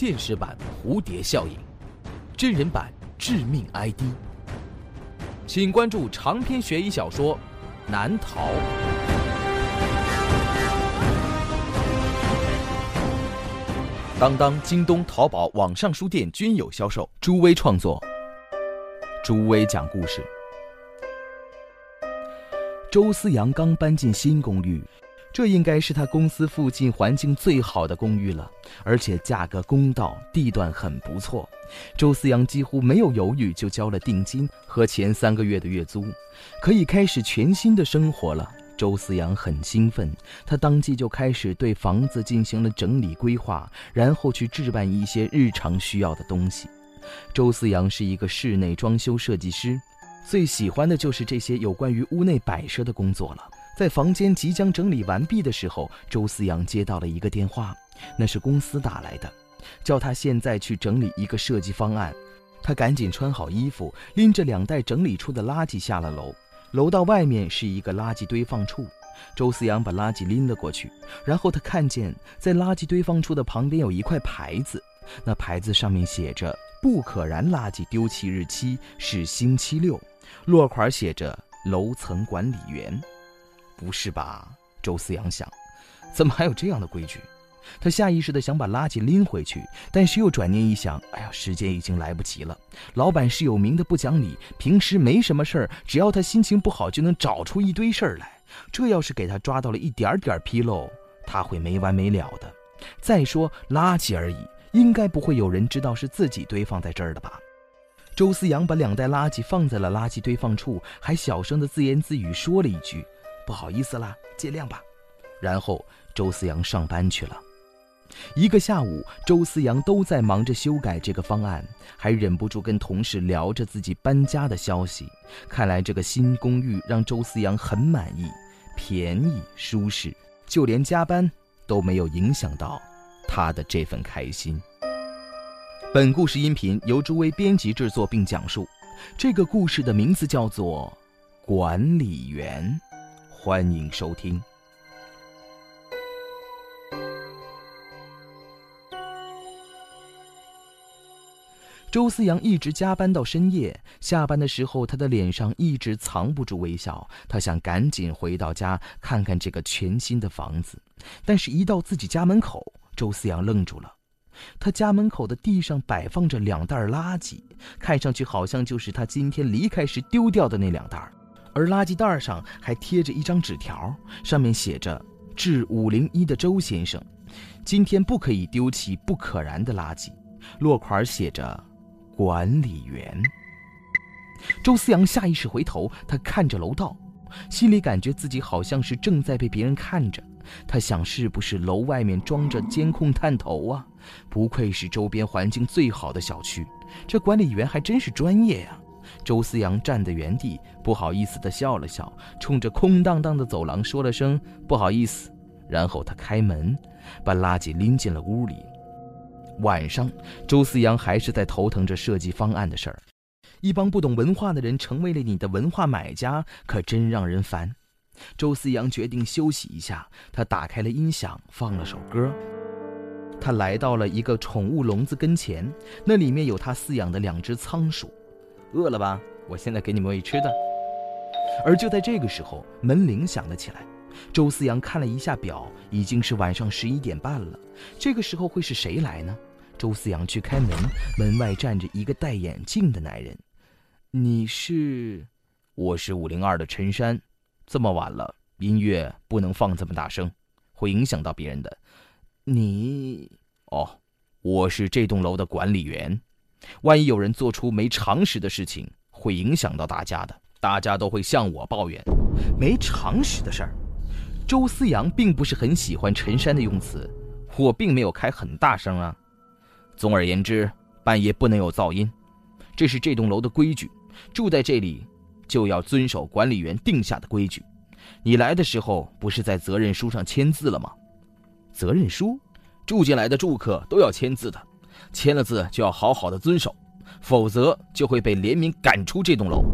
现实版蝴蝶效应，真人版致命 ID。请关注长篇悬疑小说《难逃》。当当、京东、淘宝网上书店均有销售。朱威创作，朱威讲故事。周思阳刚搬进新公寓。这应该是他公司附近环境最好的公寓了，而且价格公道，地段很不错。周思阳几乎没有犹豫就交了定金和前三个月的月租，可以开始全新的生活了。周思阳很兴奋，他当即就开始对房子进行了整理规划，然后去置办一些日常需要的东西。周思阳是一个室内装修设计师，最喜欢的就是这些有关于屋内摆设的工作了。在房间即将整理完毕的时候，周思阳接到了一个电话，那是公司打来的，叫他现在去整理一个设计方案。他赶紧穿好衣服，拎着两袋整理出的垃圾下了楼。楼道外面是一个垃圾堆放处，周思阳把垃圾拎了过去，然后他看见在垃圾堆放处的旁边有一块牌子，那牌子上面写着“不可燃垃圾丢弃日期是星期六”，落款写着“楼层管理员”。不是吧？周思阳想，怎么还有这样的规矩？他下意识地想把垃圾拎回去，但是又转念一想，哎呀，时间已经来不及了。老板是有名的不讲理，平时没什么事儿，只要他心情不好，就能找出一堆事儿来。这要是给他抓到了一点点纰漏，他会没完没了的。再说垃圾而已，应该不会有人知道是自己堆放在这儿的吧？周思阳把两袋垃圾放在了垃圾堆放处，还小声的自言自语说了一句。不好意思啦，见谅吧。然后周思阳上班去了。一个下午，周思阳都在忙着修改这个方案，还忍不住跟同事聊着自己搬家的消息。看来这个新公寓让周思阳很满意，便宜舒适，就连加班都没有影响到他的这份开心。本故事音频由朱威编辑制作并讲述。这个故事的名字叫做《管理员》。欢迎收听。周思阳一直加班到深夜，下班的时候，他的脸上一直藏不住微笑。他想赶紧回到家看看这个全新的房子，但是，一到自己家门口，周思阳愣住了。他家门口的地上摆放着两袋垃圾，看上去好像就是他今天离开时丢掉的那两袋。而垃圾袋上还贴着一张纸条，上面写着：“致五零一的周先生，今天不可以丢弃不可燃的垃圾。”落款写着“管理员”。周思阳下意识回头，他看着楼道，心里感觉自己好像是正在被别人看着。他想，是不是楼外面装着监控探头啊？不愧是周边环境最好的小区，这管理员还真是专业呀。周思阳站在原地，不好意思地笑了笑，冲着空荡荡的走廊说了声“不好意思”，然后他开门，把垃圾拎进了屋里。晚上，周思阳还是在头疼着设计方案的事儿。一帮不懂文化的人成为了你的文化买家，可真让人烦。周思阳决定休息一下，他打开了音响，放了首歌。他来到了一个宠物笼子跟前，那里面有他饲养的两只仓鼠。饿了吧？我现在给你们喂吃的。而就在这个时候，门铃响了起来。周思阳看了一下表，已经是晚上十一点半了。这个时候会是谁来呢？周思阳去开门，门外站着一个戴眼镜的男人。你是？我是五零二的陈山。这么晚了，音乐不能放这么大声，会影响到别人的。你？哦，我是这栋楼的管理员。万一有人做出没常识的事情，会影响到大家的，大家都会向我抱怨。没常识的事儿，周思阳并不是很喜欢陈山的用词。我并没有开很大声啊。总而言之，半夜不能有噪音，这是这栋楼的规矩。住在这里就要遵守管理员定下的规矩。你来的时候不是在责任书上签字了吗？责任书，住进来的住客都要签字的。签了字就要好好的遵守，否则就会被联名赶出这栋楼。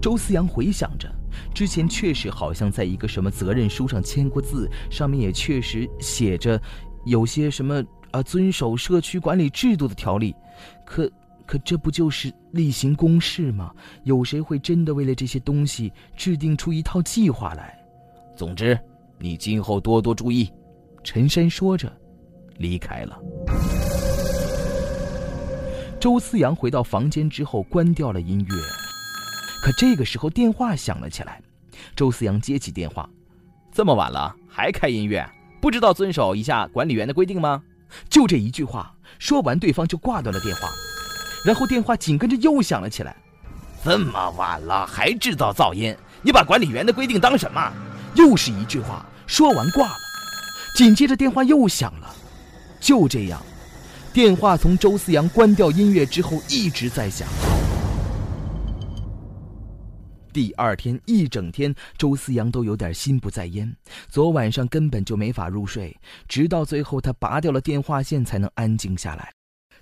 周思阳回想着，之前确实好像在一个什么责任书上签过字，上面也确实写着有些什么啊，遵守社区管理制度的条例。可，可这不就是例行公事吗？有谁会真的为了这些东西制定出一套计划来？总之，你今后多多注意。”陈山说着，离开了。周思阳回到房间之后，关掉了音乐。可这个时候，电话响了起来。周思阳接起电话：“这么晚了还开音乐，不知道遵守一下管理员的规定吗？”就这一句话，说完，对方就挂断了电话。然后电话紧跟着又响了起来：“这么晚了还制造噪音，你把管理员的规定当什么？”又是一句话，说完挂了。紧接着电话又响了。就这样。电话从周思阳关掉音乐之后一直在响。第二天一整天，周思阳都有点心不在焉。昨晚上根本就没法入睡，直到最后他拔掉了电话线才能安静下来。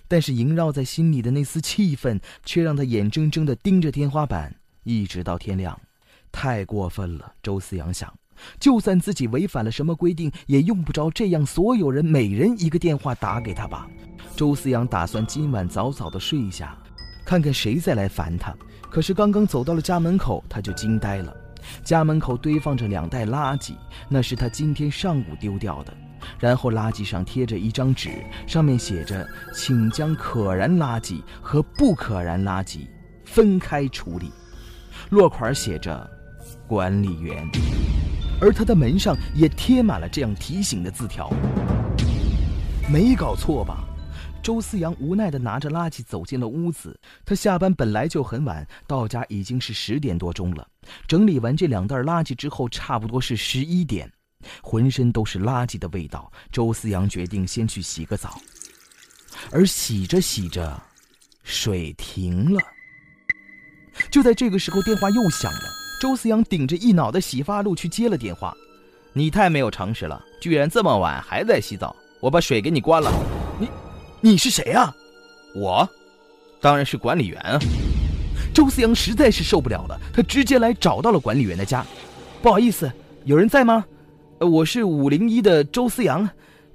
但是萦绕在心里的那丝气愤，却让他眼睁睁地盯着天花板，一直到天亮。太过分了，周思阳想。就算自己违反了什么规定，也用不着这样，所有人每人一个电话打给他吧。周思阳打算今晚早早的睡下，看看谁再来烦他。可是刚刚走到了家门口，他就惊呆了。家门口堆放着两袋垃圾，那是他今天上午丢掉的。然后垃圾上贴着一张纸，上面写着：“请将可燃垃圾和不可燃垃圾分开处理。”落款写着：“管理员。”而他的门上也贴满了这样提醒的字条。没搞错吧？周思阳无奈地拿着垃圾走进了屋子。他下班本来就很晚，到家已经是十点多钟了。整理完这两袋垃圾之后，差不多是十一点，浑身都是垃圾的味道。周思阳决定先去洗个澡。而洗着洗着，水停了。就在这个时候，电话又响了。周思阳顶着一脑袋洗发露去接了电话，你太没有常识了，居然这么晚还在洗澡！我把水给你关了。你，你是谁啊？我，当然是管理员啊。周思阳实在是受不了了，他直接来找到了管理员的家。不好意思，有人在吗？我是五零一的周思阳，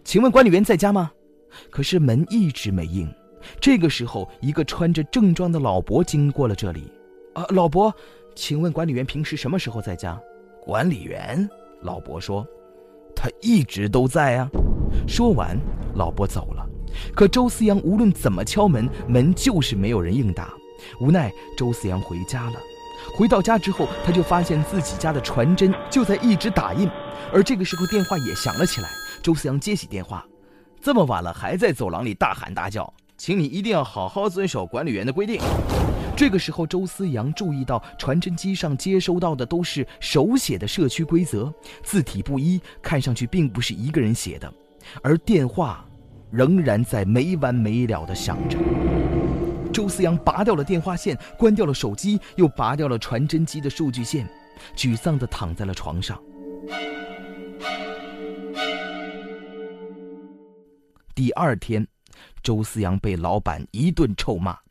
请问管理员在家吗？可是门一直没应。这个时候，一个穿着正装的老伯经过了这里。啊，老伯。请问管理员平时什么时候在家？管理员，老伯说：“他一直都在啊。”说完，老伯走了。可周思阳无论怎么敲门，门就是没有人应答。无奈，周思阳回家了。回到家之后，他就发现自己家的传真就在一直打印，而这个时候电话也响了起来。周思阳接起电话：“这么晚了，还在走廊里大喊大叫，请你一定要好好遵守管理员的规定。”这个时候，周思阳注意到传真机上接收到的都是手写的社区规则，字体不一，看上去并不是一个人写的。而电话仍然在没完没了的响着。周思阳拔掉了电话线，关掉了手机，又拔掉了传真机的数据线，沮丧地躺在了床上。第二天，周思阳被老板一顿臭骂。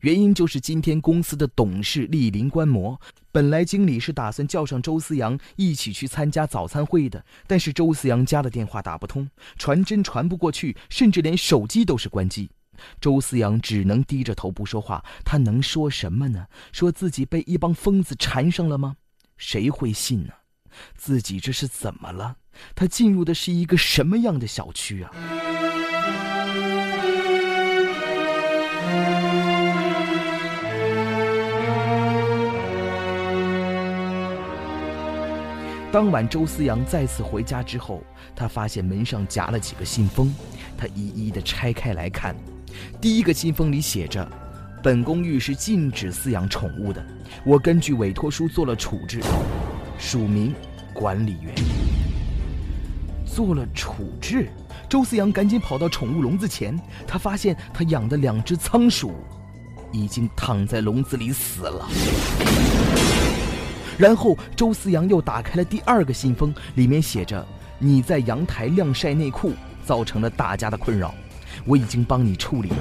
原因就是今天公司的董事莅临观摩。本来经理是打算叫上周思阳一起去参加早餐会的，但是周思阳家的电话打不通，传真传不过去，甚至连手机都是关机。周思阳只能低着头不说话。他能说什么呢？说自己被一帮疯子缠上了吗？谁会信呢？自己这是怎么了？他进入的是一个什么样的小区啊？当晚，周思阳再次回家之后，他发现门上夹了几个信封，他一一的拆开来看。第一个信封里写着：“本公寓是禁止饲养宠物的，我根据委托书做了处置。”署名：管理员。做了处置，周思阳赶紧跑到宠物笼子前，他发现他养的两只仓鼠已经躺在笼子里死了。然后周思阳又打开了第二个信封，里面写着：“你在阳台晾晒内裤，造成了大家的困扰，我已经帮你处理了。”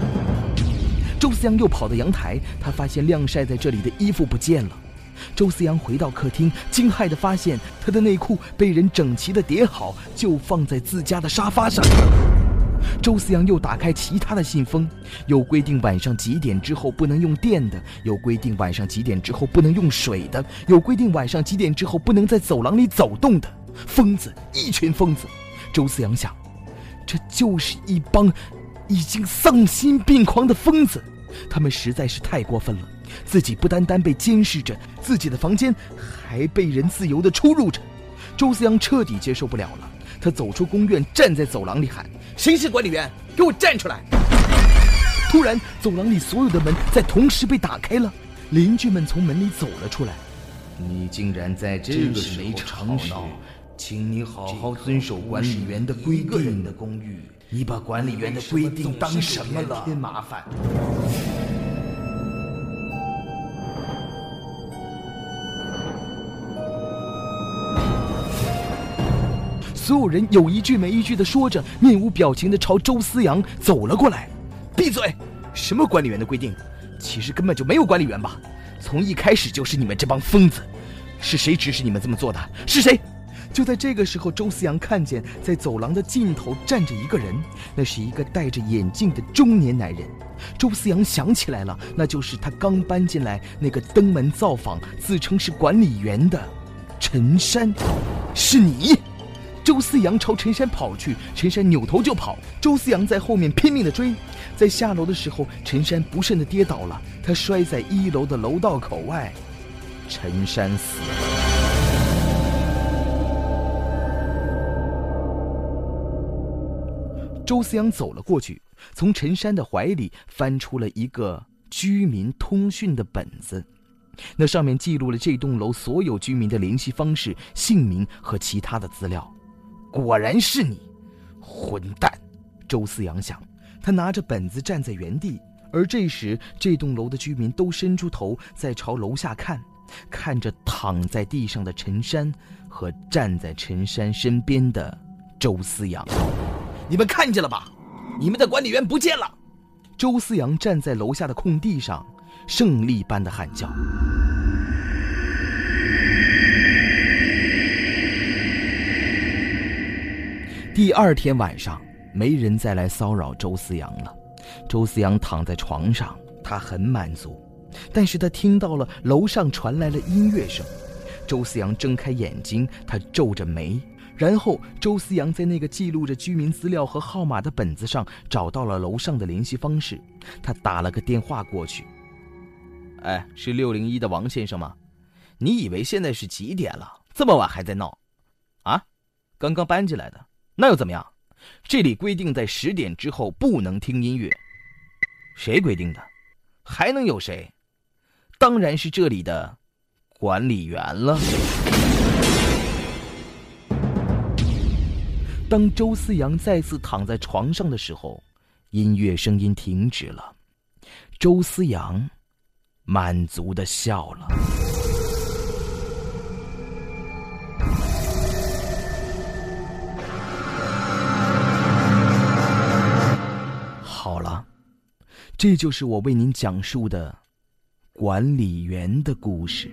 周思阳又跑到阳台，他发现晾晒在这里的衣服不见了。周思阳回到客厅，惊骇地发现他的内裤被人整齐地叠好，就放在自家的沙发上。周思阳又打开其他的信封，有规定晚上几点之后不能用电的，有规定晚上几点之后不能用水的，有规定晚上几点之后不能在走廊里走动的。疯子，一群疯子。周思阳想，这就是一帮已经丧心病狂的疯子，他们实在是太过分了。自己不单单被监视着，自己的房间还被人自由的出入着。周思阳彻底接受不了了，他走出公园，站在走廊里喊：“谁是管理员？给我站出来！”突然，走廊里所有的门在同时被打开了，邻居们从门里走了出来。你竟然在这个时候吵闹，请你好好遵守管理员的规定。的公寓，你把管理员的规定当什么了？添麻烦。所有人有一句没一句的说着，面无表情的朝周思阳走了过来。闭嘴！什么管理员的规定？其实根本就没有管理员吧？从一开始就是你们这帮疯子。是谁指使你们这么做的？是谁？就在这个时候，周思阳看见在走廊的尽头站着一个人，那是一个戴着眼镜的中年男人。周思阳想起来了，那就是他刚搬进来那个登门造访、自称是管理员的陈山。是你！周思阳朝陈山跑去，陈山扭头就跑，周思阳在后面拼命的追。在下楼的时候，陈山不慎的跌倒了，他摔在一楼的楼道口外，陈山死了。周思阳走了过去，从陈山的怀里翻出了一个居民通讯的本子，那上面记录了这栋楼所有居民的联系方式、姓名和其他的资料。果然是你，混蛋！周思阳想，他拿着本子站在原地，而这时这栋楼的居民都伸出头在朝楼下看，看着躺在地上的陈山和站在陈山身边的周思阳。你们看见了吧？你们的管理员不见了！周思阳站在楼下的空地上，胜利般的喊叫。第二天晚上，没人再来骚扰周思阳了。周思阳躺在床上，他很满足。但是他听到了楼上传来了音乐声。周思阳睁开眼睛，他皱着眉。然后，周思阳在那个记录着居民资料和号码的本子上找到了楼上的联系方式。他打了个电话过去：“哎，是六零一的王先生吗？你以为现在是几点了？这么晚还在闹？啊？刚刚搬进来的。”那又怎么样？这里规定在十点之后不能听音乐。谁规定的？还能有谁？当然是这里的管理员了。当周思阳再次躺在床上的时候，音乐声音停止了。周思阳满足的笑了。这就是我为您讲述的管理员的故事。